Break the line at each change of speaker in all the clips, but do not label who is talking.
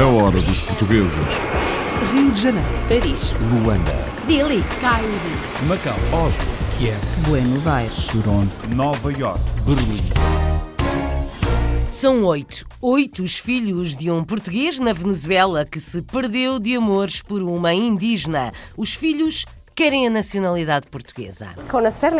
A hora dos portugueses.
Rio de Janeiro,
Paris,
Luanda,
Delhi,
Cairo,
Macau, Oslo, Kiev,
Buenos Aires,
Toronto,
Nova York.
Berlim.
São oito. Oito os filhos de um português na Venezuela que se perdeu de amores por uma indígena. Os filhos querem a nacionalidade portuguesa.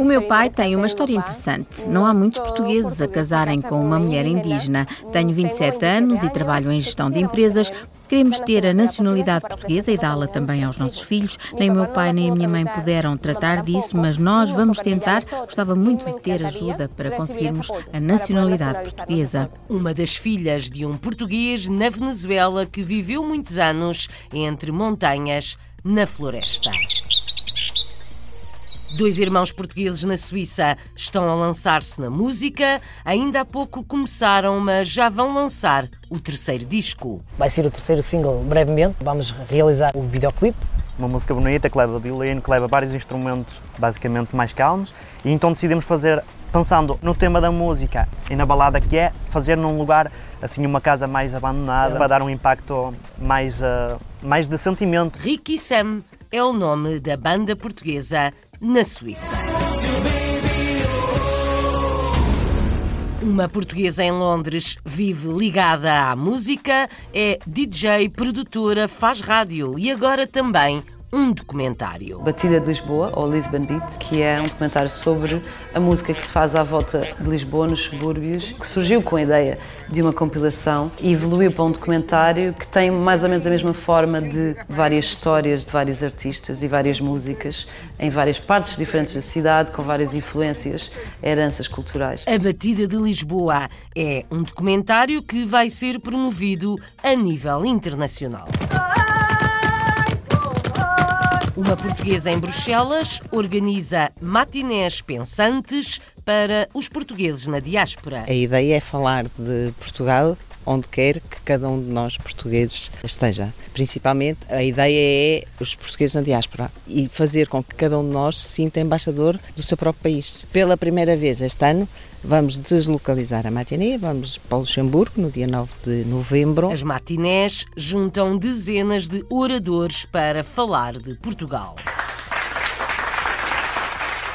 O meu pai tem uma história interessante. Não há muitos portugueses a casarem com uma mulher indígena. Tenho 27 anos e trabalho em gestão de empresas. Queremos ter a nacionalidade portuguesa e dá-la também aos nossos filhos. Nem o meu pai nem a minha mãe puderam tratar disso, mas nós vamos tentar. Gostava muito de ter ajuda para conseguirmos a nacionalidade portuguesa.
Uma das filhas de um português na Venezuela que viveu muitos anos entre montanhas na floresta. Dois irmãos portugueses na Suíça estão a lançar-se na música. Ainda há pouco começaram, mas já vão lançar o terceiro disco.
Vai ser o terceiro single brevemente. Vamos realizar o videoclipe.
Uma música bonita que leva violino, que leva vários instrumentos basicamente mais calmos. E então decidimos fazer, pensando no tema da música e na balada que é, fazer num lugar assim uma casa mais abandonada para dar um impacto mais, uh, mais de sentimento.
Ricky Sam é o nome da banda portuguesa na Suíça. Uma portuguesa em Londres vive ligada à música, é DJ, produtora, faz rádio e agora também um documentário.
Batida de Lisboa, ou Lisbon Beat, que é um documentário sobre a música que se faz à volta de Lisboa, nos subúrbios, que surgiu com a ideia de uma compilação e evoluiu para um documentário que tem mais ou menos a mesma forma de várias histórias de vários artistas e várias músicas em várias partes diferentes da cidade, com várias influências, heranças culturais.
A Batida de Lisboa é um documentário que vai ser promovido a nível internacional. Uma portuguesa em Bruxelas organiza matinés pensantes para os portugueses na diáspora.
A ideia é falar de Portugal onde quer que cada um de nós portugueses esteja. Principalmente a ideia é os portugueses na diáspora e fazer com que cada um de nós se sinta embaixador do seu próprio país. Pela primeira vez este ano vamos deslocalizar a matinê, vamos para o Luxemburgo no dia 9 de novembro.
As matinés juntam dezenas de oradores para falar de Portugal.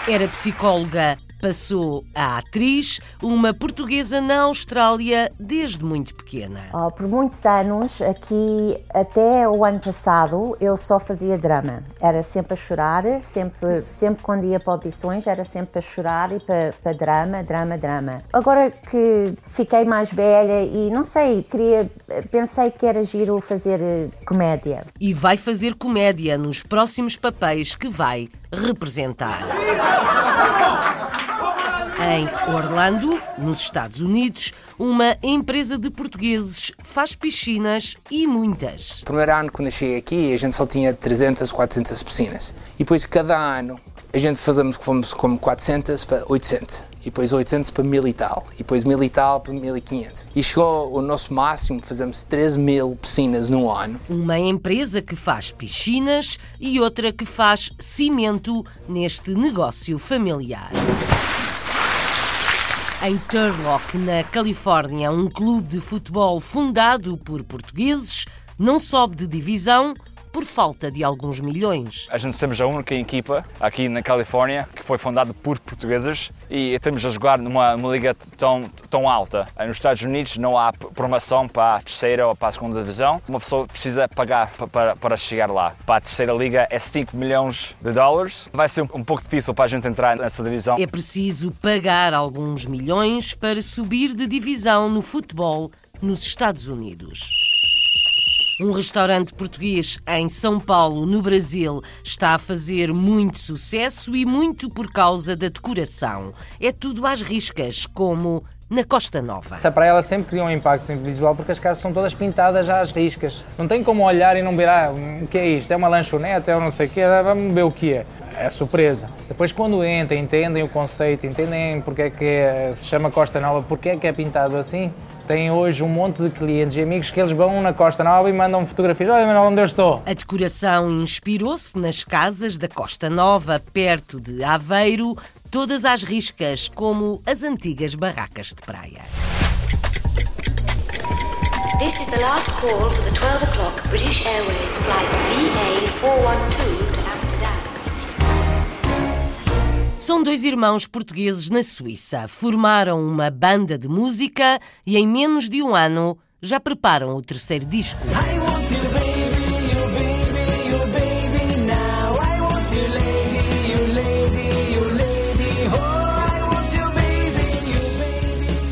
Era psicóloga passou a atriz, uma portuguesa na Austrália desde muito pequena.
Oh, por muitos anos, aqui até o ano passado, eu só fazia drama. Era sempre a chorar, sempre, sempre quando ia para audições, era sempre a chorar e para, para drama, drama, drama. Agora que fiquei mais velha e não sei, queria, pensei que era giro fazer eh, comédia.
E vai fazer comédia nos próximos papéis que vai representar. Em Orlando, nos Estados Unidos, uma empresa de portugueses faz piscinas e muitas.
Primeiro ano, quando eu cheguei aqui, a gente só tinha 300, 400 piscinas. E depois, cada ano, a gente fazemos como 400 para 800. E depois 800 para 1000 e tal. E depois 1000 e tal para 1500. E chegou o nosso máximo, fazemos 13 mil piscinas no ano.
Uma empresa que faz piscinas e outra que faz cimento neste negócio familiar. Em Turlock, na Califórnia, um clube de futebol fundado por portugueses não sobe de divisão por falta de alguns milhões.
A gente somos a única equipa aqui na Califórnia que foi fundada por portugueses e estamos a jogar numa, numa liga tão, tão alta. Nos Estados Unidos não há promoção para a terceira ou para a segunda divisão. Uma pessoa precisa pagar para, para chegar lá. Para a terceira liga é 5 milhões de dólares. Vai ser um, um pouco difícil para a gente entrar nessa divisão.
É preciso pagar alguns milhões para subir de divisão no futebol nos Estados Unidos. Um restaurante português em São Paulo, no Brasil, está a fazer muito sucesso e muito por causa da decoração. É tudo às riscas, como na Costa Nova.
Essa praia ela sempre cria um impacto visual porque as casas são todas pintadas às riscas. Não tem como olhar e não ver, ah, o que é isto? É uma lanchonete? É não sei o quê? Vamos ver o que é. É surpresa. Depois quando entram, entendem o conceito, entendem porque é que é, se chama Costa Nova, porque é que é pintado assim, tem hoje um monte de clientes e amigos que eles vão na Costa Nova e mandam fotografias. Olha, Manuel, onde eu estou?
A decoração inspirou-se nas casas da Costa Nova, perto de Aveiro, todas às riscas, como as antigas barracas de praia.
This is the last call for the 12 o'clock British Airways flight VA412
São dois irmãos portugueses na Suíça. Formaram uma banda de música e em menos de um ano já preparam o terceiro disco.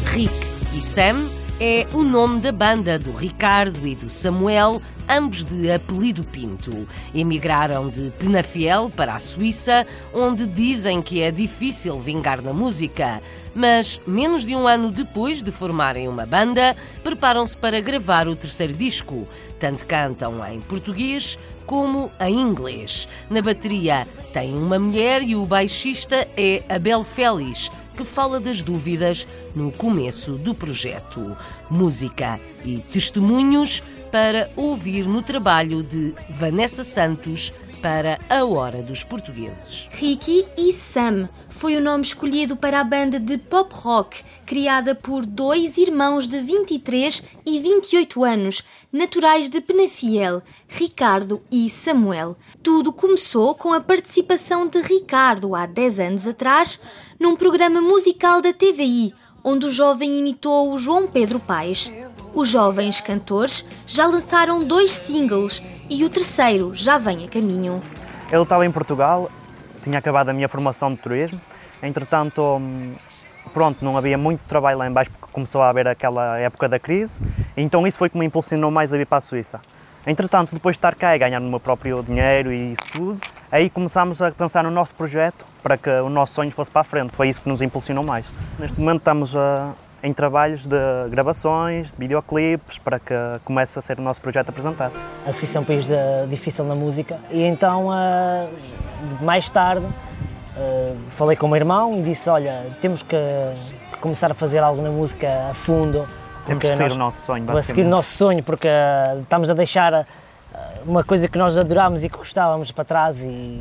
Rick e Sam é o nome da banda do Ricardo e do Samuel, ambos de apelido Pinto. Emigraram de Penafiel para a Suíça, onde dizem que é difícil vingar na música. Mas, menos de um ano depois de formarem uma banda, preparam-se para gravar o terceiro disco. Tanto cantam em português como em inglês. Na bateria tem uma mulher e o baixista é Abel Félix, que fala das dúvidas no começo do projeto. Música e testemunhos para ouvir no trabalho de Vanessa Santos para a Hora dos Portugueses.
Ricky e Sam foi o nome escolhido para a banda de pop rock criada por dois irmãos de 23 e 28 anos, naturais de Penafiel, Ricardo e Samuel. Tudo começou com a participação de Ricardo há 10 anos atrás num programa musical da TVI, onde o jovem imitou o João Pedro Paes. Os jovens cantores já lançaram dois singles e o terceiro já vem a caminho.
Eu estava em Portugal, tinha acabado a minha formação de turismo, entretanto, hum, pronto, não havia muito trabalho lá embaixo porque começou a haver aquela época da crise, então isso foi que me impulsionou mais a vir para a Suíça. Entretanto, depois de estar cá e ganhar o meu próprio dinheiro e isso tudo, aí começámos a pensar no nosso projeto para que o nosso sonho fosse para a frente. Foi isso que nos impulsionou mais. Neste momento estamos a, em trabalhos de gravações, de videoclipes, para que comece a ser o nosso projeto apresentado.
A Suíça é um país de, difícil na música e então, uh, mais tarde, uh, falei com o meu irmão e disse, olha, temos que, que começar a fazer algo na música a fundo.
Temos que seguir o nosso sonho,
Para seguir o nosso sonho, porque uh, estamos a deixar uma coisa que nós adorámos e que gostávamos para trás e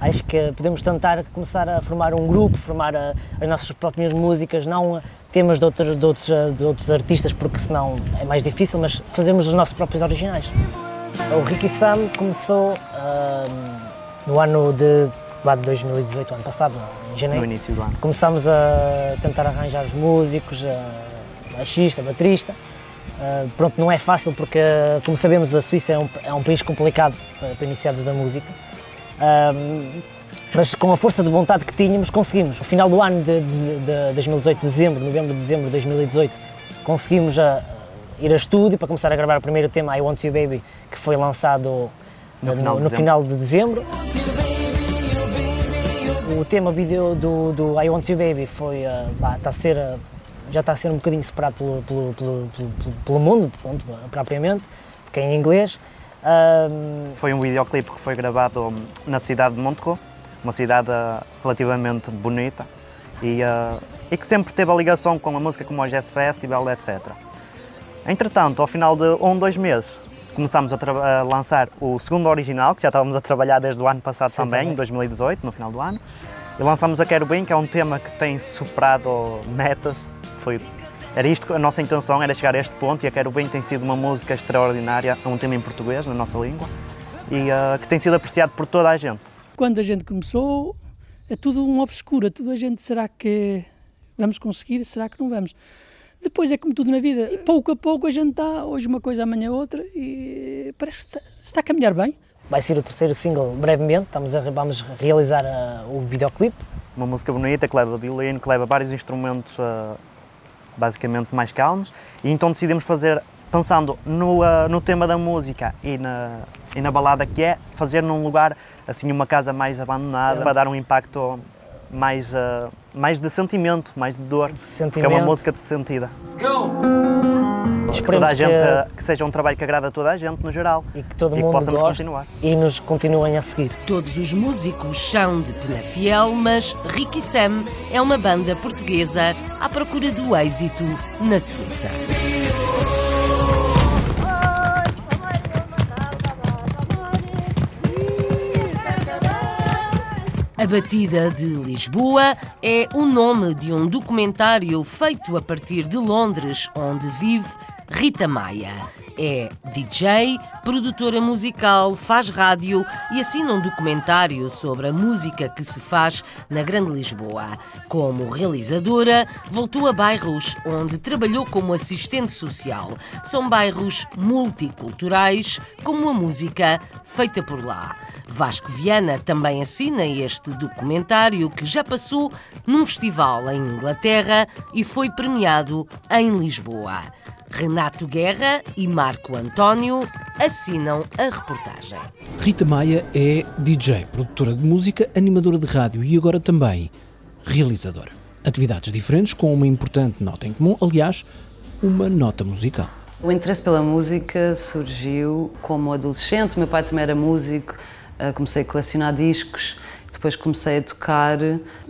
acho que podemos tentar começar a formar um grupo, formar a, as nossas próprias músicas, não temas de outros, de, outros, de outros artistas, porque senão é mais difícil, mas fazemos os nossos próprios originais. O Ricky Sam começou uh, no ano de, de 2018, ano passado, em janeiro.
No início do ano.
Começámos a tentar arranjar os músicos, a baixista, a baterista. Uh, pronto, não é fácil porque, como sabemos, a Suíça é um, é um país complicado para, para iniciados da música. Uh, mas com a força de vontade que tínhamos, conseguimos. No final do ano de, de, de 2018, dezembro, novembro, dezembro de 2018, conseguimos a, ir a estúdio para começar a gravar o primeiro tema, I Want You Baby, que foi lançado no, final, no, de no final de dezembro. O tema vídeo do, do I Want You Baby foi, uh, está a ser, uh, já está a ser um bocadinho separado pelo, pelo, pelo, pelo, pelo mundo, pronto, propriamente, porque é em inglês.
Um... Foi um videoclipe que foi gravado na cidade de Montreux, uma cidade relativamente bonita e, uh, e que sempre teve a ligação com a música como o Jazz Festival, etc. Entretanto, ao final de um, dois meses, começámos a, a, lançar o segundo original, que já estávamos a trabalhar desde o ano passado Sim, também, em 2018, no final do ano. E lançámos a Quero Bem, que é um tema que tem superado metas. Foi, era isto, a nossa intenção era chegar a este ponto e a Quero Bem tem sido uma música extraordinária, é um tema em português, na nossa língua, e uh, que tem sido apreciado por toda a gente.
Quando a gente começou, é tudo um obscuro, é tudo a gente, será que vamos conseguir, será que não vamos? Depois é como tudo na vida, e pouco a pouco a gente está, hoje uma coisa, amanhã outra, e parece que está, está a caminhar bem.
Vai ser o terceiro single brevemente, estamos a, vamos realizar a, o videoclipe.
Uma música bonita que leva violino, que leva vários instrumentos uh, basicamente mais calmos, e então decidimos fazer, pensando no, uh, no tema da música e na, e na balada que é, fazer num lugar, assim, uma casa mais abandonada, é. para dar um impacto mais, uh, mais de sentimento, mais de dor.
Sentimento.
Que é uma música de sentida. Go! Que toda a gente, que... que... seja um trabalho que agrada a toda a gente, no geral.
E que todo
e
mundo
que continuar.
E nos continuem a seguir.
Todos os músicos são de Penafiel, mas Ricky Sam é uma banda portuguesa à procura do êxito na Suíça. A Batida de Lisboa é o nome de um documentário feito a partir de Londres, onde vive Rita Maia. É DJ, produtora musical, faz rádio e assina um documentário sobre a música que se faz na Grande Lisboa. Como realizadora, voltou a bairros onde trabalhou como assistente social. São bairros multiculturais, como a música feita por lá. Vasco Viana também assina este documentário que já passou num festival em Inglaterra e foi premiado em Lisboa. Renato Guerra e Marco António assinam a reportagem.
Rita Maia é DJ, produtora de música, animadora de rádio e agora também realizadora. Atividades diferentes com uma importante nota em comum, aliás, uma nota musical.
O interesse pela música surgiu como adolescente. O meu pai também era músico, eh, comecei a colecionar discos, depois comecei a tocar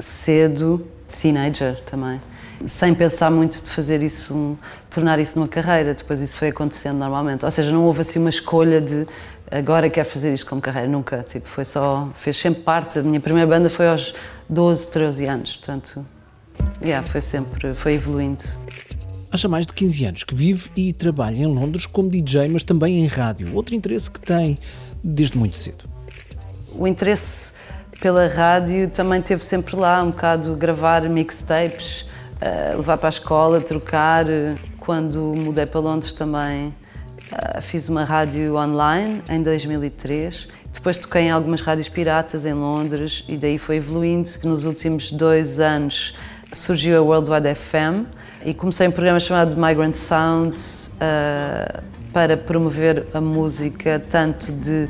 cedo, teenager também sem pensar muito de fazer isso, um, tornar isso numa carreira. Depois isso foi acontecendo normalmente. Ou seja, não houve assim uma escolha de agora quero fazer isto como carreira, nunca. Tipo, foi só, fez sempre parte. A minha primeira banda foi aos 12, 13 anos, portanto, yeah, foi sempre, foi evoluindo.
Há já mais de 15 anos que vive e trabalha em Londres como DJ, mas também em rádio. Outro interesse que tem desde muito cedo.
O interesse pela rádio também teve sempre lá, um bocado gravar mixtapes, uh, levar para a escola, trocar. Quando mudei para Londres também uh, fiz uma rádio online em 2003. Depois toquei em algumas rádios piratas em Londres e daí foi evoluindo. Nos últimos dois anos surgiu a World Wide FM e comecei um programa chamado Migrant Sounds uh, para promover a música tanto de eh,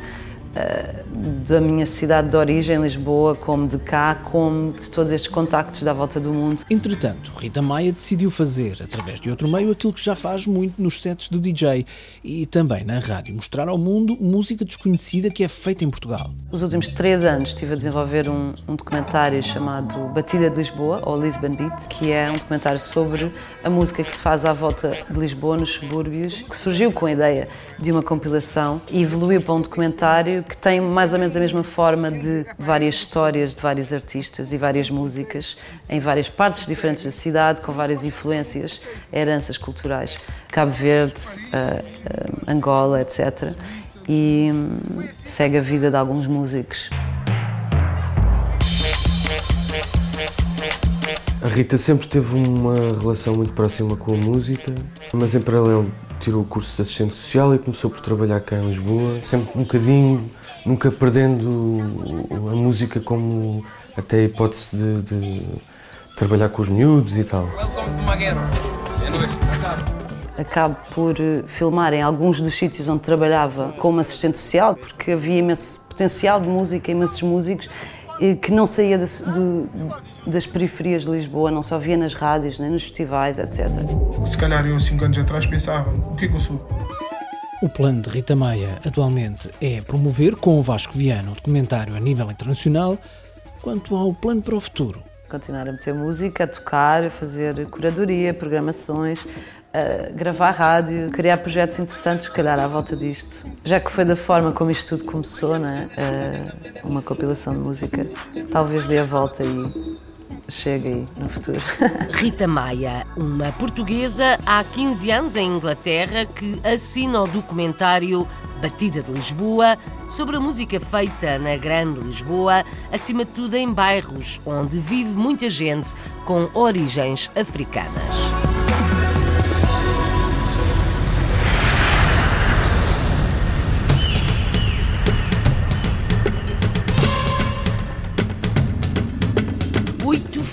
da minha cidade de origem, Lisboa, como de cá, como de todos estes contactos da volta do mundo.
Entretanto, Rita Maia decidiu fazer, através de outro meio, aquilo que já faz muito nos sets de DJ e também na rádio, mostrar ao mundo música desconhecida que é feita em Portugal.
Os últimos três anos estive a desenvolver um, um documentário chamado Batida de Lisboa, ou Lisbon Beat, que é um documentário sobre a música que se faz à volta de Lisboa, nos subúrbios, que surgiu com a ideia de uma compilação e evoluiu para um documentário que tem mais ou menos a mesma forma de várias histórias de vários artistas e várias músicas em várias partes diferentes da cidade, com várias influências, heranças culturais. Cabo Verde, uh, uh, Angola, etc. E um, segue a vida de alguns músicos.
A Rita sempre teve uma relação muito próxima com a música, mas em paralelo tirou o curso de assistente social e começou por trabalhar cá em Lisboa, sempre um bocadinho, nunca perdendo a música como até a hipótese de, de trabalhar com os miúdos e tal.
Acabo. Por eh, filmar em alguns dos sítios onde trabalhava como assistente social, porque havia imenso potencial de música, imensos músicos que não saía de, de, das periferias de Lisboa, não só via nas rádios, nem nos festivais, etc.
Se calhar eu, cinco anos atrás, pensava: o que é que eu sou?
O plano de Rita Maia atualmente é promover com o Vasco Viana o documentário a nível internacional. Quanto ao plano para o futuro,
continuar a meter música, a tocar, a fazer curadoria, programações, a gravar rádio, criar projetos interessantes, se calhar, à volta disto. Já que foi da forma como isto tudo começou, né? uma compilação de música, talvez dê a volta e chegue aí no futuro.
Rita Maia, uma portuguesa há 15 anos em Inglaterra que assina o documentário Batida de Lisboa, sobre a música feita na Grande Lisboa, acima de tudo em bairros onde vive muita gente com origens africanas.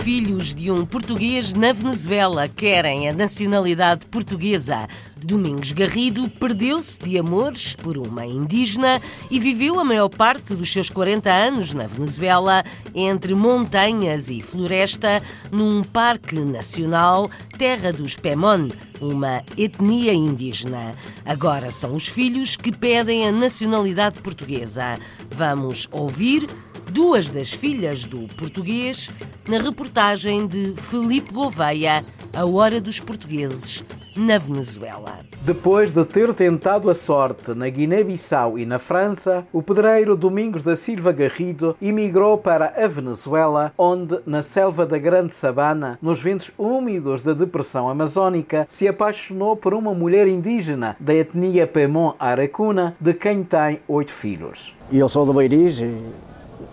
Filhos de um português na Venezuela querem a nacionalidade portuguesa. Domingos Garrido perdeu-se de amores por uma indígena e viveu a maior parte dos seus 40 anos na Venezuela, entre montanhas e floresta, num parque nacional, terra dos Pemon, uma etnia indígena. Agora são os filhos que pedem a nacionalidade portuguesa. Vamos ouvir duas das filhas do português na reportagem de Felipe Gouveia, A Hora dos Portugueses, na Venezuela.
Depois de ter tentado a sorte na Guiné-Bissau e na França, o pedreiro Domingos da Silva Garrido emigrou para a Venezuela, onde, na selva da Grande Sabana, nos ventos úmidos da depressão amazônica, se apaixonou por uma mulher indígena da etnia Pemon Arecuna, de quem tem oito filhos.
Eu sou do Beiriz,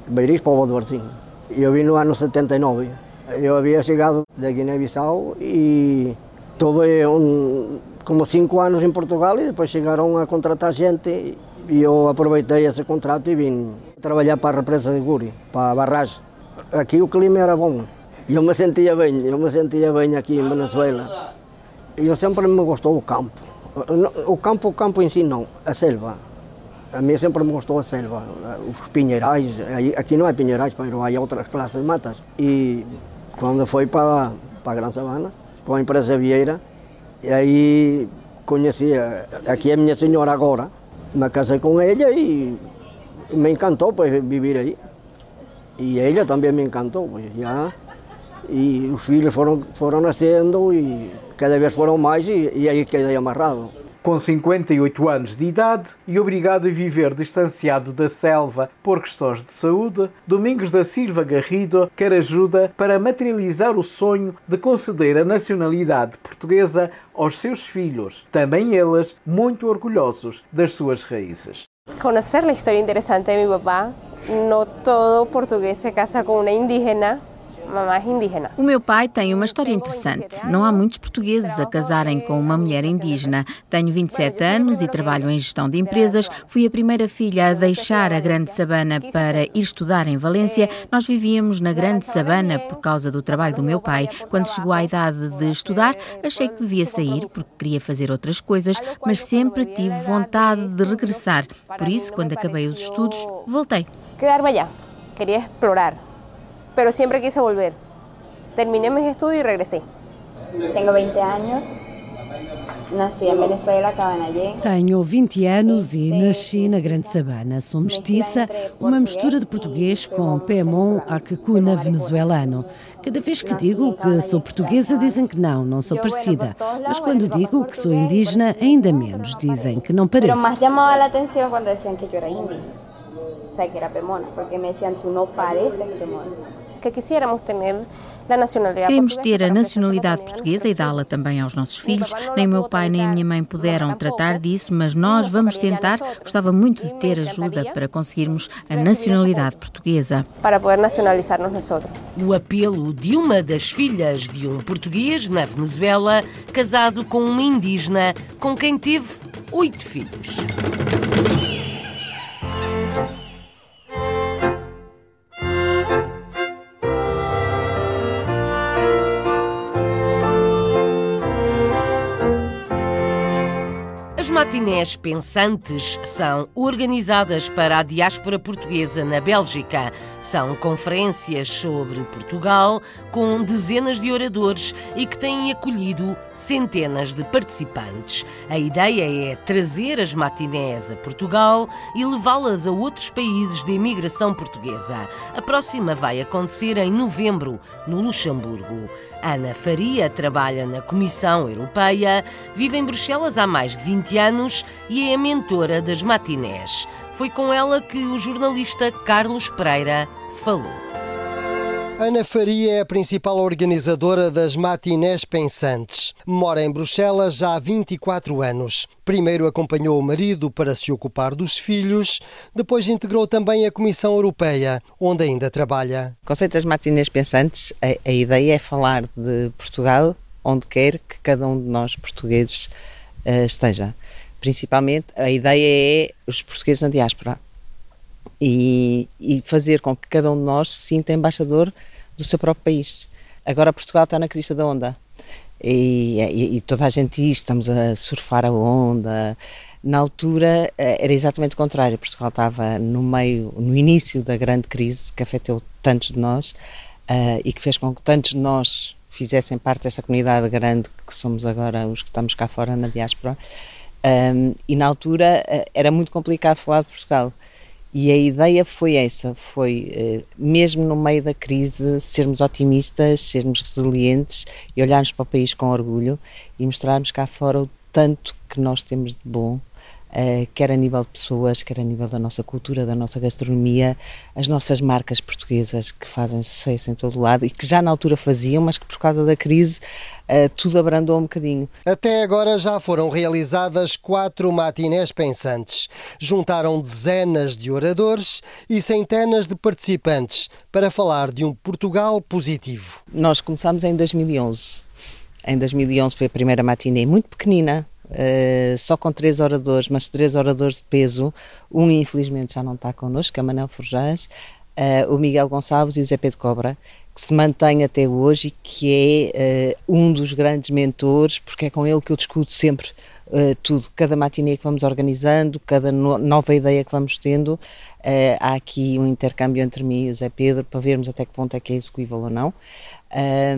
Beiriz, povo do Arzinho. Eu vim no ano 79. Eu havia chegado da Guiné-Bissau e tive um, como cinco anos em Portugal e depois chegaram a contratar gente e eu aproveitei esse contrato e vim trabalhar para a represa de Guri, para a barragem. Aqui o clima era bom eu me sentia bem, eu me sentia bem aqui em Venezuela. Eu sempre me gostou o campo. O campo, o campo em si não, a selva. A mim sempre me gostou a selva, os pinheirais. Aqui não é pinheirais, mas há outras classes de matas. E quando foi para, para a Gran Sabana, com a empresa Vieira, e aí conheci, aqui é minha senhora agora, me casei com ela e me encantou pues, viver aí. E ela também me encantou, pues, já. E os filhos foram, foram nascendo e cada vez foram mais e, e aí quedei amarrado.
Com 58 anos de idade e obrigado a viver distanciado da selva por questões de saúde, Domingos da Silva Garrido quer ajuda para materializar o sonho de conceder a nacionalidade portuguesa aos seus filhos, também eles muito orgulhosos das suas raízes.
Conocer a história interessante de meu papá, não todo português se casa com uma indígena, mamás.
O meu pai tem uma história interessante. Não há muitos portugueses a casarem com uma mulher indígena. Tenho 27 anos e trabalho em gestão de empresas. Fui a primeira filha a deixar a Grande Sabana para ir estudar em Valência. Nós vivíamos na Grande Sabana por causa do trabalho do meu pai. Quando chegou à idade de estudar, achei que devia sair porque queria fazer outras coisas, mas sempre tive vontade de regressar. Por isso, quando acabei os estudos, voltei.
Quedar-me allá. Queria explorar. Pero siempre quise volver. Terminé mis estudios y regresé.
Tengo 20 años. Nasci em Venezuela, Cabanagé.
Tenho 20 anos e nasci na Grande Sabana. Sou mestiça, uma mistura de português com Pemon Acacuna venezuelano. Cada vez que digo que sou portuguesa, dizem que não, não sou parecida. Mas quando digo que sou indígena, ainda menos. Dizem que não pareço.
Pero más llamaba la atención cuando decían que yo era indígena. O sea, que era Pemona, porque me decían, tú no pareces Pemona.
Que quisiéramos ter a nacionalidade
Queremos ter a nacionalidade portuguesa e dá-la também aos nossos filhos. Nem o meu pai nem a minha mãe puderam tratar disso, mas nós vamos tentar. Gostava muito de ter ajuda para conseguirmos a nacionalidade portuguesa.
Para poder nacionalizar-nos nós.
O apelo de uma das filhas de um português na Venezuela, casado com uma indígena com quem teve oito filhos. Matinés pensantes são organizadas para a diáspora portuguesa na Bélgica. São conferências sobre Portugal com dezenas de oradores e que têm acolhido centenas de participantes. A ideia é trazer as matinés a Portugal e levá-las a outros países de imigração portuguesa. A próxima vai acontecer em novembro, no Luxemburgo. Ana Faria trabalha na Comissão Europeia, vive em Bruxelas há mais de 20 anos e é a mentora das matinés. Foi com ela que o jornalista Carlos Pereira falou.
Ana Faria é a principal organizadora das Matinés Pensantes. Mora em Bruxelas já há 24 anos. Primeiro acompanhou o marido para se ocupar dos filhos, depois integrou também a Comissão Europeia, onde ainda trabalha.
O conceito das Matinés Pensantes, a, a ideia é falar de Portugal onde quer que cada um de nós portugueses uh, esteja. Principalmente, a ideia é os portugueses na diáspora e, e fazer com que cada um de nós se sinta embaixador do seu próprio país. Agora Portugal está na crista da onda e, e, e, toda a gente estamos a surfar a onda. Na altura eh, era exatamente o contrário. Portugal estava no meio, no início da grande crise que afetou tantos de nós uh, e que fez com que tantos de nós fizessem parte dessa comunidade grande que somos agora os que estamos cá fora na diáspora. Um, e na altura uh, era muito complicado falar de Portugal. E a ideia foi essa, foi eh, mesmo no meio da crise sermos otimistas, sermos resilientes e olharmos para o país com orgulho e mostrarmos cá fora o tanto que nós temos de bom Uh, quer a nível de pessoas, quer a nível da nossa cultura, da nossa gastronomia, as nossas marcas portuguesas que fazem sucesso em todo o lado e que já na altura faziam, mas que por causa da crise uh, tudo abrandou um bocadinho.
Até agora já foram realizadas quatro matinés pensantes. Juntaram dezenas de oradores e centenas de participantes para falar de um Portugal positivo.
Nós começámos em 2011. Em 2011 foi a primeira matinê muito pequenina, Uh, só com três oradores, mas três oradores de peso. Um, infelizmente, já não está connosco, é Manel Forjães, uh, o Miguel Gonçalves e o Zé Pedro Cobra, que se mantém até hoje e que é uh, um dos grandes mentores, porque é com ele que eu discuto sempre tudo, cada matinê que vamos organizando, cada no nova ideia que vamos tendo. há aqui um intercâmbio entre mim e o Zé Pedro para vermos até que ponto é que é execuível ou não.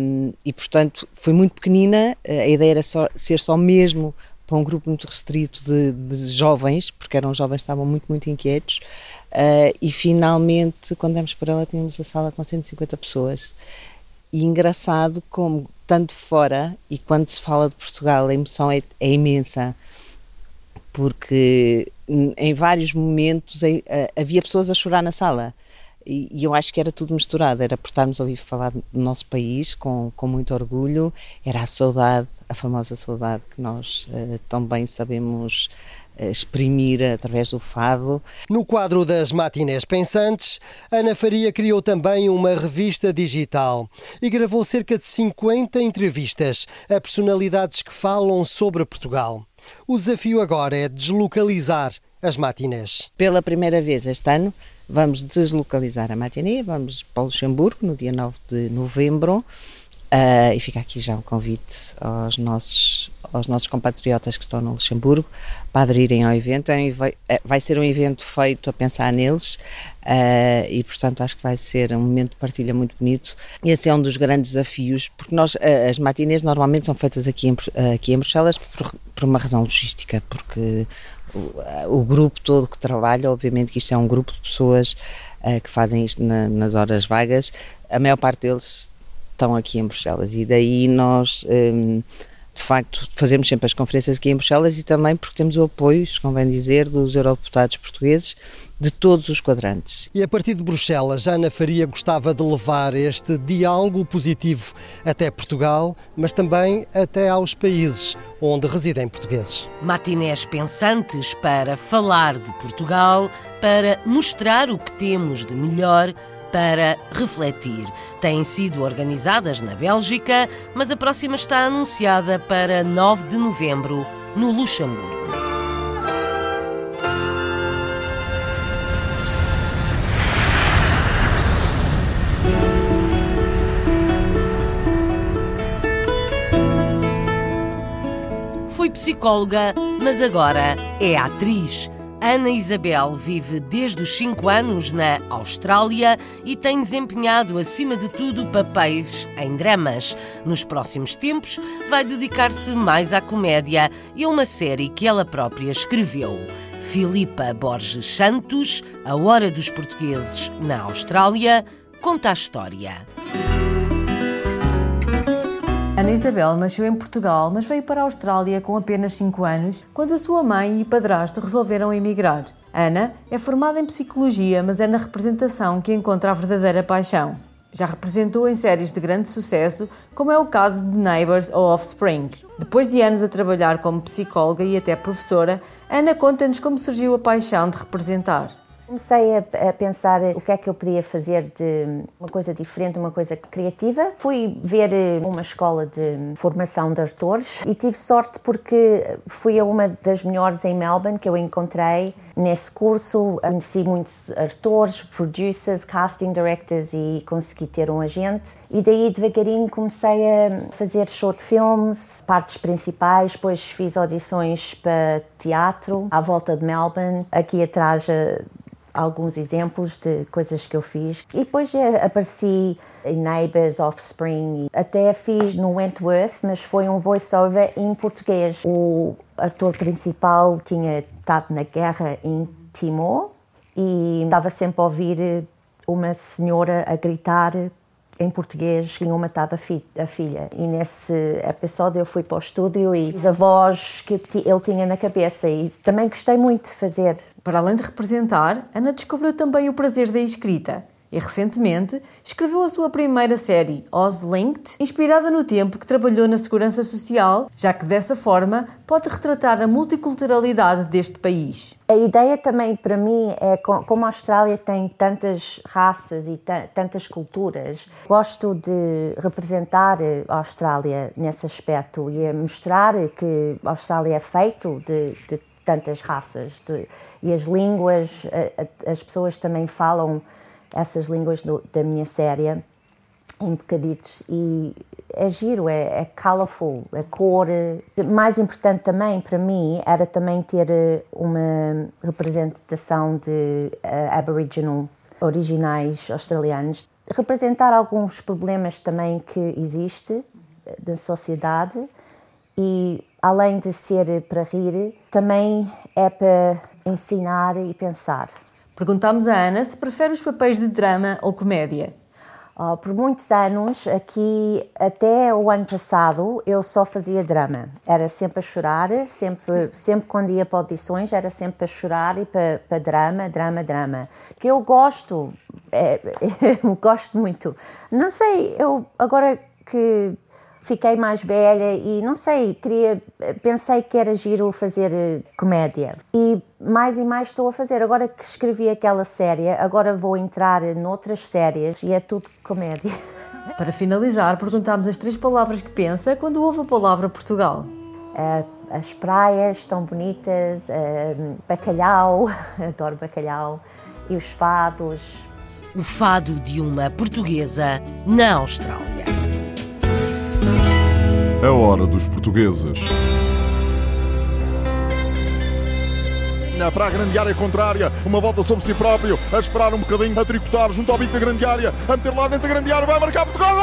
Um, e portanto foi muito pequenina, a ideia era só, ser só mesmo para um grupo muito restrito de, de, jovens, porque eram jovens que estavam muito, muito inquietos, uh, e finalmente, quando demos para ela, tínhamos a sala com 150 pessoas. E engraçado como, tanto fora, e quando se fala de Portugal, a emoção é, é imensa, porque em vários momentos uh, havia pessoas a chorar na sala. E, e, eu acho que era tudo misturado, era por estarmos a ouvir falar do nosso país com, com muito orgulho, era a saudade, a famosa saudade que nós uh, tão bem sabemos uh, exprimir através do fado.
No quadro das matinés pensantes, Ana Faria criou também uma revista digital e gravou cerca de 50 entrevistas a personalidades que falam sobre Portugal. O desafio agora é deslocalizar as matinés.
Pela primeira vez este ano, vamos deslocalizar a matinê, vamos para o Luxemburgo no dia 9 de novembro. Uh, e fica aqui já um convite aos nossos, aos nossos compatriotas que estão no Luxemburgo para aderirem ao evento. É um, é, vai ser um evento feito a pensar neles uh, e, portanto, acho que vai ser um momento de partilha muito bonito. Esse é um dos grandes desafios, porque nós, uh, as matinês normalmente são feitas aqui em, aqui em Bruxelas por, por uma razão logística, porque o, o, grupo todo que trabalha, obviamente que isto é um grupo de pessoas que fazem isto na, nas horas vagas, a maior parte deles estão aqui em Bruxelas. E daí nós um, de facto fazemos sempre as conferências aqui em Bruxelas e também porque temos o apoio, isso convém dizer, dos eurodeputados portugueses de todos os quadrantes.
E a partir de Bruxelas, Ana Faria gostava de levar este diálogo positivo até Portugal, mas também até aos países onde residem portugueses.
Matinés pensantes para falar de Portugal, para mostrar o que temos de melhor para refletir. Têm sido organizadas na Bélgica, mas a próxima está anunciada para 9 de novembro, no Luxemburgo. Foi psicóloga, mas agora é atriz. Ana Isabel vive desde os 5 anos na Austrália e tem desempenhado, acima de tudo, papéis em dramas. Nos próximos tempos, vai dedicar-se mais à comédia e a uma série que ela própria escreveu. Filipa Borges Santos, A Hora dos Portugueses na Austrália, conta a história.
Ana Isabel nasceu em Portugal, mas veio para a Austrália com apenas 5 anos, quando a sua mãe e padrasto resolveram emigrar. Ana é formada em psicologia, mas é na representação que encontra a verdadeira paixão. Já representou em séries de grande sucesso, como é o caso de Neighbours ou Offspring. Depois de anos a trabalhar como psicóloga e até professora, Ana conta-nos como surgiu a paixão de representar.
Comecei a, a, pensar o que é que eu podia fazer de uma coisa diferente, uma coisa criativa. Fui ver eh, uma escola de formação de atores e tive sorte porque fui a uma das melhores em Melbourne que eu encontrei. Nesse curso conheci muitos atores, producers, casting directors e consegui ter um agente. E daí devagarinho comecei a fazer short films, partes principais, depois fiz audições para teatro à volta de Melbourne. Aqui atrás eh, alguns exemplos de coisas que eu fiz. E depois eh, apareci em Neighbours, Offspring, até fiz no Wentworth, mas foi um voice-over em português. O ator principal tinha estado na guerra em Timor e estava sempre a ouvir uma senhora a gritar em português tinham matado a, fi a, filha. E nesse episódio eu fui para o estúdio e a voz que ele tinha na cabeça. E também gostei muito de fazer.
Para além de representar, Ana descobriu também o prazer da escrita e recentemente escreveu a sua primeira série, Oz Linked, inspirada no tempo que trabalhou na segurança social, já que dessa forma pode retratar a multiculturalidade deste país.
A ideia também para mim é como a Austrália tem tantas raças e tantas culturas, gosto de representar a Austrália nesse aspecto e mostrar que a Austrália é feito de, de tantas raças de, e as línguas, as pessoas também falam essas línguas do, da minha série em bocaditos e é giro, é, é colorful, a cor. Mais importante também para mim era também ter eh, uma representação de uh, Aboriginal originais australianos, representar alguns problemas também que existe eh, da sociedade e além de ser para rir, também é para ensinar e pensar.
Perguntámos a Ana se prefere os papéis de drama ou comédia.
Oh, por muitos anos, aqui até o ano passado, eu só fazia drama. Era sempre a chorar, sempre, sempre quando ia para audições, era sempre a chorar e para, para drama, drama, drama. Que eu gosto, é, eu gosto muito. Não sei, eu agora que fiquei mais velha e não sei, queria, pensei que era giro fazer eh, comédia. E mais e mais estou a fazer. Agora que escrevi aquela série, agora vou entrar noutras séries e é tudo comédia.
Para finalizar, perguntámos as três palavras que pensa quando ouve a palavra Portugal.
Uh, as praias estão bonitas, uh, bacalhau, adoro bacalhau, e os fados.
O fado de uma portuguesa na Austrália.
A hora dos portugueses.
para a grande área contrária, uma volta sobre si próprio, a esperar um bocadinho, a tricotar junto ao bico da grande área, a meter lá dentro da grande área, vai marcar Portugal!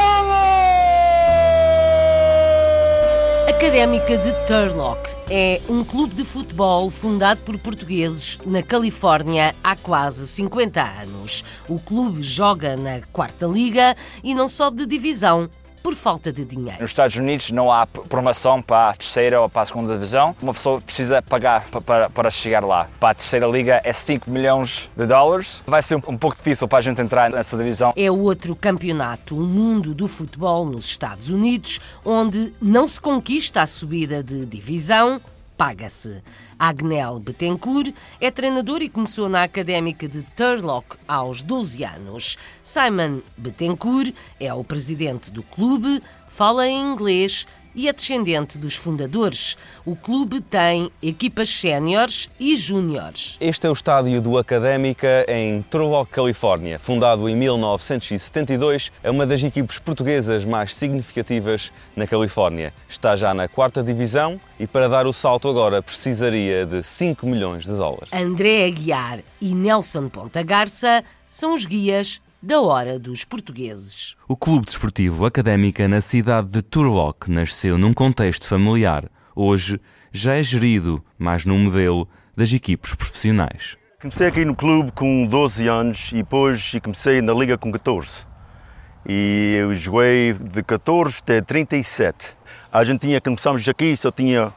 Académica de Turlock é um clube de futebol fundado por portugueses na Califórnia há quase 50 anos. O clube joga na quarta liga e não sobe de divisão por falta de dinheiro.
Nos Estados Unidos não há promoção para a terceira ou para a segunda divisão. Uma pessoa precisa pagar para, para chegar lá. Para a terceira liga é 5 milhões de dólares. Vai ser um, um pouco difícil para a gente entrar nessa divisão.
É outro campeonato, o mundo do futebol nos Estados Unidos, onde não se conquista a subida de divisão, paga-se. Agnel Betancourt é treinador e começou na académica de Turlock aos 12 anos. Simon Betancourt é o presidente do clube, fala em inglês e é descendente dos fundadores. O clube tem equipas séniores e júniores.
Este é o estádio do Académica em Turlock, Califórnia. Fundado em 1972, é uma das equipes portuguesas mais significativas na Califórnia. Está já na quarta divisão e para dar o salto agora precisaria de 5 milhões de dólares.
André Aguiar e Nelson Ponta Garça são os guias da Hora dos Portugueses.
O Clube Desportivo Académica na cidade de Turlock nasceu num contexto familiar. Hoje já é gerido, mais num modelo, das equipes profissionais.
Comecei aqui no clube com 12 anos e depois comecei na liga com 14. E eu joguei de 14 até 37. A gente tinha, começamos aqui, só tinha,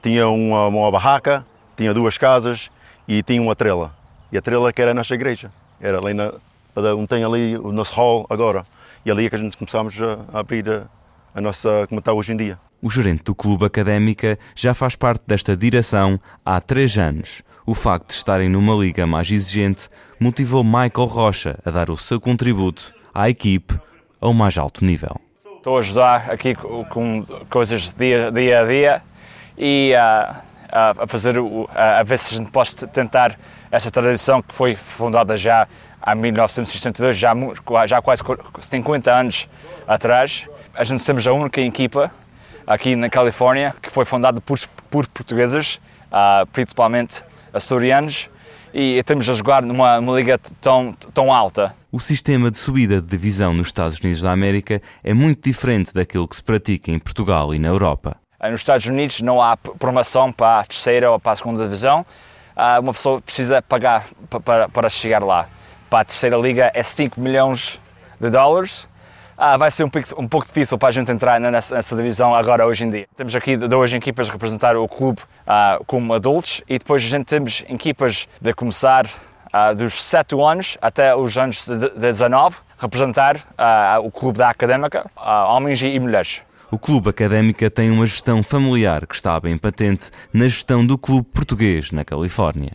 tinha uma, uma barraca, tinha duas casas e tinha uma trela. E a trela que era a nossa igreja. Era ali na, Cada um tem ali o nosso hall agora. E ali é que a gente começamos a, abrir a, a nossa, como está hoje em dia.
O gerente do Clube Académica já faz parte desta direção há três anos. O facto de estarem numa liga mais exigente motivou Michael Rocha a dar o seu contributo à equipe ao mais alto nível.
Estou a ajudar aqui com coisas dia, dia a dia e a, a fazer, a, a ver se a gente pode tentar essa tradição que foi fundada já em 1962, já, já quase 50 anos atrás. A gente somos a única equipa aqui na Califórnia que foi fundada por, por portugueses, uh, principalmente açorianos, e estamos a jogar numa, numa liga tão, tão alta.
O sistema de subida de divisão nos Estados Unidos da América é muito diferente daquilo que se pratica em Portugal e na Europa.
Nos Estados Unidos não há promoção para a terceira ou para a segunda divisão. uma pessoa precisa pagar para, para chegar lá. Para a terceira liga é 5 milhões de dólares. Ah, vai ser um pouco, um pouco difícil para a gente entrar nessa, nessa, divisão agora hoje em dia. Temos aqui duas equipas a representar o clube ah, como adultos e depois a gente temos equipas de começar ah, dos 7 anos até os anos de 19 representar o clube da académica, homens e mulheres.
O Clube Académica tem uma gestão familiar que está bem patente na gestão do clube português na Califórnia.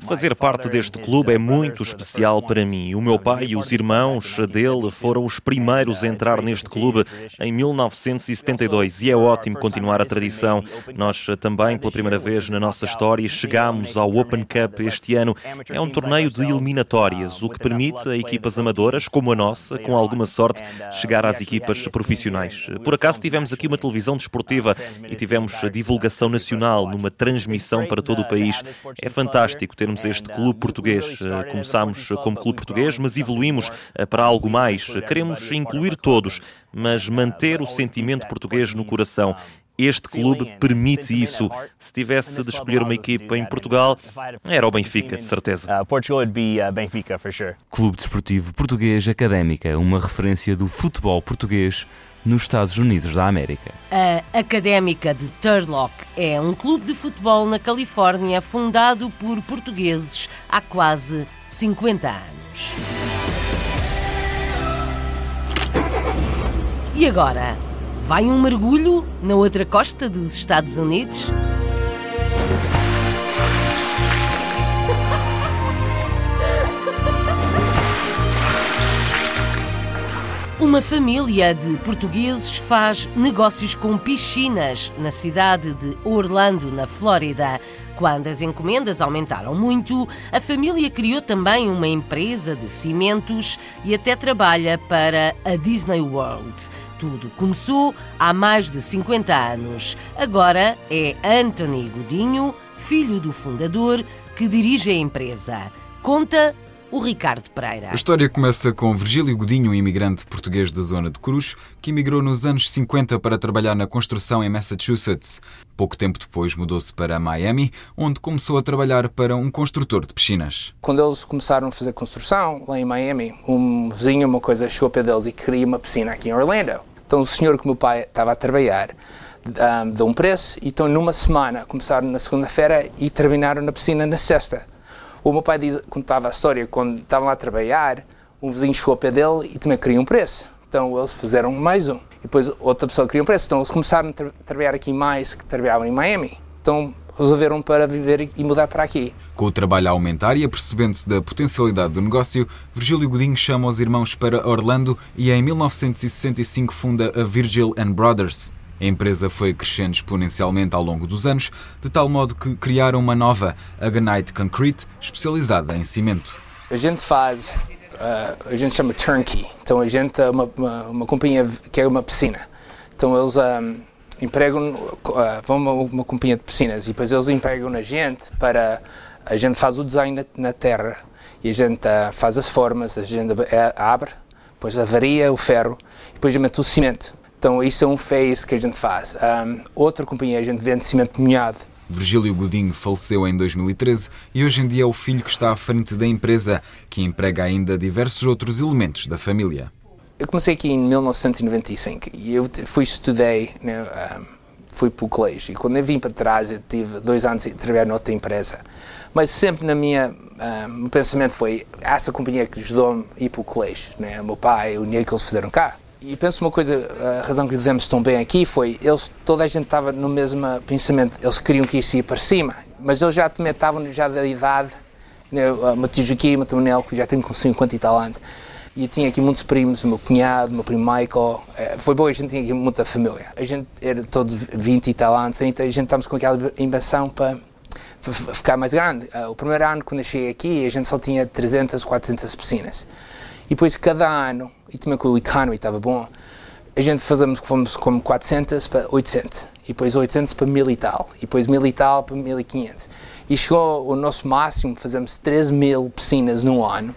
Fazer parte deste clube é muito especial para mim. O meu pai e os irmãos dele foram os primeiros a entrar neste clube em 1972 e é ótimo continuar a tradição. Nós também, pela primeira vez na nossa história, chegamos ao Open Cup este ano. É um torneio de eliminatórias, o que permite a equipas amadoras, como a nossa, com alguma sorte, chegar às equipas profissionais. Por acaso tivemos aqui uma televisão desportiva e tivemos a divulgação nacional numa transmissão para todo o país. É fantástico termos este clube português. Eh, começámos como clube português, mas evoluímos para algo mais. Queremos incluir todos, mas manter o sentimento português no coração. Este clube permite isso. Se tivesse de escolher uma equipa em Portugal, era o Benfica, de certeza.
Clube Desportivo Português Académica, uma referência do futebol português nos Estados Unidos da América.
A Académica de Turlock é um clube de futebol na Califórnia fundado por portugueses há quase 50 anos. E agora, vai um mergulho na outra costa dos Estados Unidos? Uma família de portugueses faz negócios com piscinas na cidade de Orlando, na Flórida. Quando as encomendas aumentaram muito, a família criou também uma empresa de cimentos e até trabalha para a Disney World. Tudo começou há mais de 50 anos. Agora é Anthony Godinho, filho do fundador, que dirige a empresa. Conta o Ricardo Pereira.
A história começa com Virgílio Godinho, um imigrante português da zona de Cruz, que emigrou nos anos 50 para trabalhar na construção em Massachusetts. Pouco tempo depois mudou-se para Miami, onde começou a trabalhar para um construtor de piscinas.
Quando eles começaram a fazer construção lá em Miami, um vizinho, uma coisa, achou a deles e queria uma piscina aqui em Orlando. Então o senhor que meu pai estava a trabalhar um, deu um preço, e então numa semana começaram na segunda-feira e terminaram na piscina na sexta. O meu pai diz, contava a história, quando estavam lá a trabalhar, um vizinho chegou ao pé dele e também queria um preço. Então eles fizeram mais um. E depois outra pessoa queria um preço. Então eles começaram a tra trabalhar aqui mais que trabalhavam em Miami. Então resolveram para viver e mudar para aqui.
Com o trabalho a aumentar e apercebendo-se da potencialidade do negócio, Virgílio Godinho chama os irmãos para Orlando e em 1965 funda a Virgil Brothers. A empresa foi crescendo exponencialmente ao longo dos anos, de tal modo que criaram uma nova, a Concrete, especializada em cimento.
A gente faz, uh, a gente chama turnkey, então a gente é uma, uma, uma companhia que é uma piscina. Então eles um, ah, empregam, uh, vão uma, uma companhia de piscinas e depois eles empregam na gente para, a gente faz o design na, na terra e a gente uh, faz as formas, a gente abre, depois avaria o ferro e depois mete o cimento. Então isso é um phase que a gente faz. Um, outra companhia a gente vende cimento molhado.
Virgílio Godinho faleceu em 2013 e hoje em dia é o filho que está à frente da empresa, que emprega ainda diversos outros elementos da família.
Eu comecei aqui em 1995 e eu fui estudei, né, um, fui para o colégio e quando eu vim para trás eu tive dois anos a trabalhar noutra empresa. Mas sempre na minha, um, pensamento foi essa companhia que ajudou-me a ir para o colégio. Né? O meu pai, o dinheiro que eles fizeram cá. E penso uma coisa, a razão que vivemos tão bem aqui foi, eles, toda a gente estava no mesmo pensamento, eles queriam que isso ia para cima, mas eles já também estavam já da idade, né, o meu tio Joaquim, o meu Manel, que já tem com 50 e tal anos, e tinha aqui muitos primos, o meu cunhado, o meu primo Michael, é, foi bom, a gente tinha aqui muita família. A gente era todos 20 e tal anos, então a gente estávamos com aquela ambição para ficar mais grande. Ah, o primeiro ano, quando eu cheguei aqui, a gente só tinha 300, 400 piscinas. Depois, cada ano, e também com o economy estava bom, a gente fazemos fomos como 400 para 800, e depois 800 para 1000 e tal, e depois 1000 e tal para 1500. E chegou o nosso máximo, fazemos 13 mil piscinas no ano.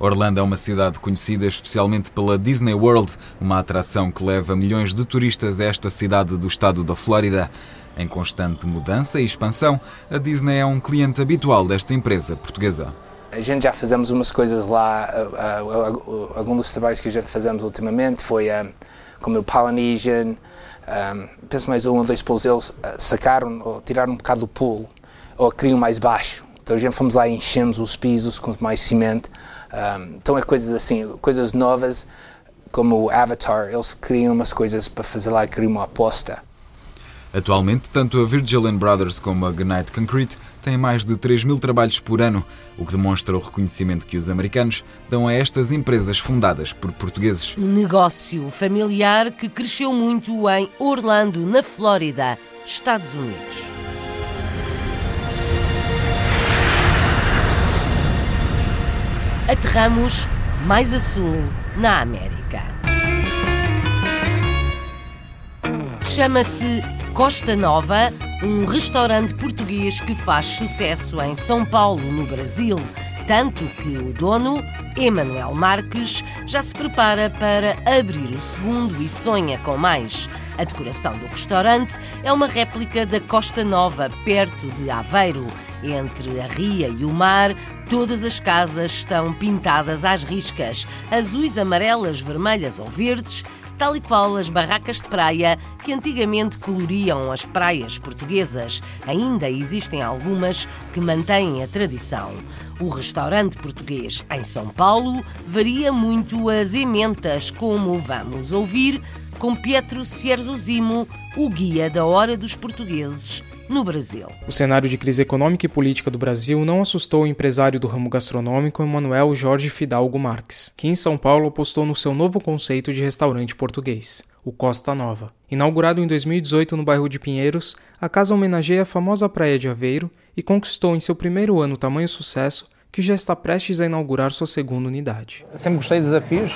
Orlando é uma cidade conhecida especialmente pela Disney World, uma atração que leva milhões de turistas a esta cidade do estado da Flórida. Em constante mudança e expansão, a Disney é um cliente habitual desta empresa portuguesa.
A gente já fizemos umas coisas lá, uh, uh, alguns dos trabalhos que a gente fazemos ultimamente foi como o Polynesian, um, penso mais um ou dois pools, eles sacaram ou tiraram um bocado do pool ou criam mais baixo. Então a gente fomos lá e enchemos os pisos com mais cimento. Um, então é coisas assim, coisas novas, como o Avatar, eles criam umas coisas para fazer lá, criam uma aposta.
Atualmente, tanto a Virgil Brothers como a Gunite Concrete têm mais de 3 mil trabalhos por ano, o que demonstra o reconhecimento que os americanos dão a estas empresas fundadas por portugueses.
Um negócio familiar que cresceu muito em Orlando, na Flórida, Estados Unidos. Aterramos mais a sul, na América. Chama-se Costa Nova, um restaurante português que faz sucesso em São Paulo, no Brasil. Tanto que o dono, Emanuel Marques, já se prepara para abrir o segundo e sonha com mais. A decoração do restaurante é uma réplica da Costa Nova, perto de Aveiro. Entre a ria e o mar, todas as casas estão pintadas às riscas, azuis, amarelas, vermelhas ou verdes, tal e qual as barracas de praia que antigamente coloriam as praias portuguesas. Ainda existem algumas que mantêm a tradição. O restaurante português em São Paulo varia muito as ementas, como vamos ouvir com Pietro Cierzosimo, o guia da Hora dos Portugueses no Brasil.
O cenário de crise econômica e política do Brasil não assustou o empresário do ramo gastronômico Emanuel Jorge Fidalgo Marques, que em São Paulo apostou no seu novo conceito de restaurante português, o Costa Nova. Inaugurado em 2018 no bairro de Pinheiros, a casa homenageia a famosa praia de Aveiro e conquistou em seu primeiro ano tamanho sucesso que já está prestes a inaugurar sua segunda unidade.
Eu sempre gostei de desafios,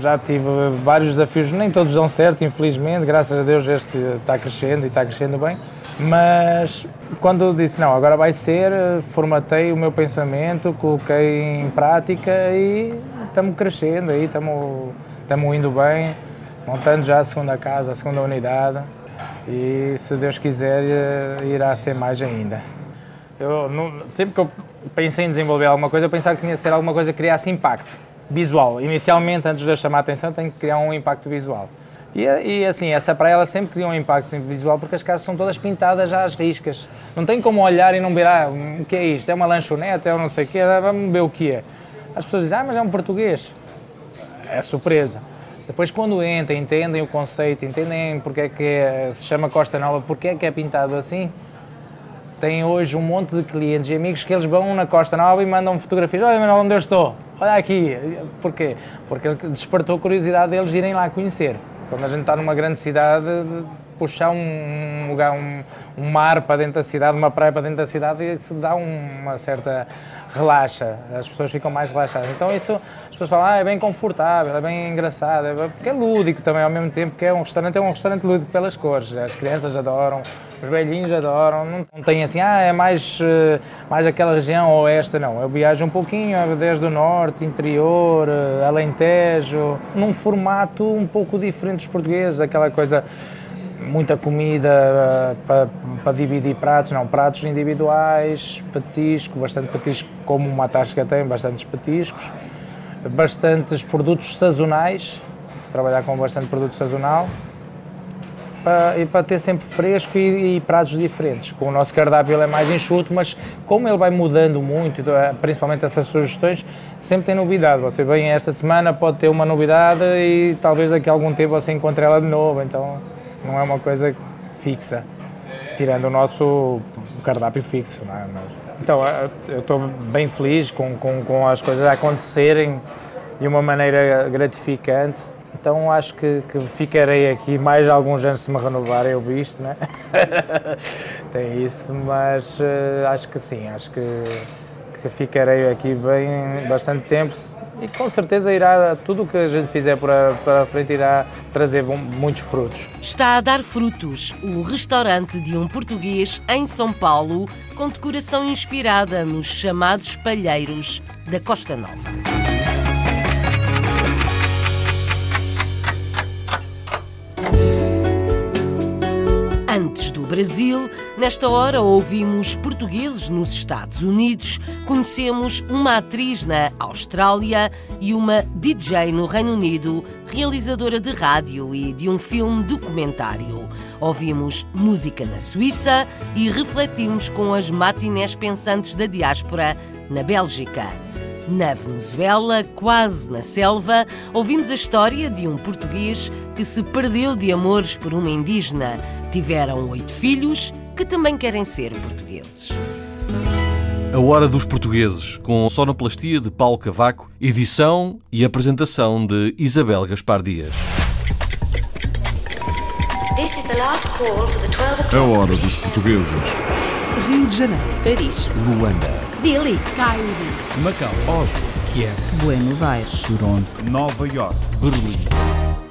já tive vários desafios, nem todos dão certo, infelizmente, graças a Deus este está crescendo e está crescendo bem. Mas quando disse não, agora vai ser, formatei o meu pensamento, coloquei em prática e estamos crescendo aí, estamos, indo bem, montando já a segunda casa, a segunda unidade e se Deus quiser irá ser mais ainda. Eu, sempre que eu pensei em desenvolver alguma coisa, eu pensava que tinha que ser alguma coisa que criasse impacto visual. Inicialmente, antes de eu chamar a atenção, tem que criar um impacto visual. E, e, assim, essa praia ela sempre cria um impacto visual porque as casas são todas pintadas já às riscas. Não tem como olhar e não ver, ah, o que é isto? É uma lanchonete? É um não sei o quê? Vamos ver o que é. As pessoas dizem, ah, mas é um português. É surpresa. Depois, quando entram, entendem o conceito, entendem porque é que é, se chama Costa Nova, porque é que é pintado assim, tem hoje um monte de clientes e amigos que eles vão na Costa Nova e mandam fotografias. Olha, Manuel, onde eu estou? Olha aqui. Porquê? Porque despertou a curiosidade deles irem lá conhecer. Quando a gente está numa grande cidade, puxar um lugar, um, um mar para dentro da cidade, uma praia para dentro da cidade, isso dá uma certa relaxa, as pessoas ficam mais relaxadas. Então isso, as pessoas falam, ah, é bem confortável, é bem engraçado, é, porque é lúdico também ao mesmo tempo que é um restaurante, é um restaurante lúdico pelas cores, as crianças adoram, os velhinhos adoram, não, tem assim, ah, é mais, eh, mais aquela região ou esta, não. Eu viajo um pouquinho, desde o norte, interior, eh, Alentejo, num formato um pouco diferente dos portugueses, aquela coisa muita comida uh, para, para dividir pratos, não, pratos individuais, petisco, bastante petisco, como uma tasca tem, bastantes petiscos, bastantes produtos sazonais, trabalhar com bastante produto sazonal, para, e para ter sempre fresco e, e, pratos diferentes. Com o nosso cardápio ele é mais enxuto, mas como ele vai mudando muito, então, eh, principalmente essas sugestões, sempre tem novidade. Você vem esta semana, pode ter uma novidade e talvez daqui a algum tempo você encontre ela de novo, então não é uma coisa fixa, tirando o nosso cardápio fixo. É? Mas, então, eh, eu estou bem feliz com, com, com as coisas a acontecerem de uma maneira gratificante. Então acho que, que, ficarei aqui mais alguns anos se me renovarem o visto, né? Tem isso, mas uh, acho que sim, acho que, que ficarei aqui bem bastante tempo e com certeza irá, tudo o que a gente fizer para, para a frente irá trazer muitos frutos.
Está a dar frutos o restaurante de um português em São Paulo, com decoração inspirada nos chamados palheiros da Costa Nova. Antes do Brasil, nesta hora ouvimos portugueses nos Estados Unidos, conhecemos uma atriz na Austrália e uma DJ no Reino Unido, realizadora de rádio e de um filme documentário. Ouvimos música na Suíça e refletimos com as matinés pensantes da diáspora na Bélgica. Na Venezuela, quase na selva, ouvimos a história de um português que se perdeu de amores por uma indígena Tiveram oito filhos que também querem ser portugueses.
A Hora dos Portugueses, com sonoplastia de Paulo Cavaco, edição e apresentação de Isabel Gaspar Dias.
A Hora dos Portugueses.
Rio de Janeiro.
Paris.
Luanda.
Delhi.
Cairo. Macau.
Oslo.
Kiev.
Buenos Aires.
Toronto.
Nova York. Berlim.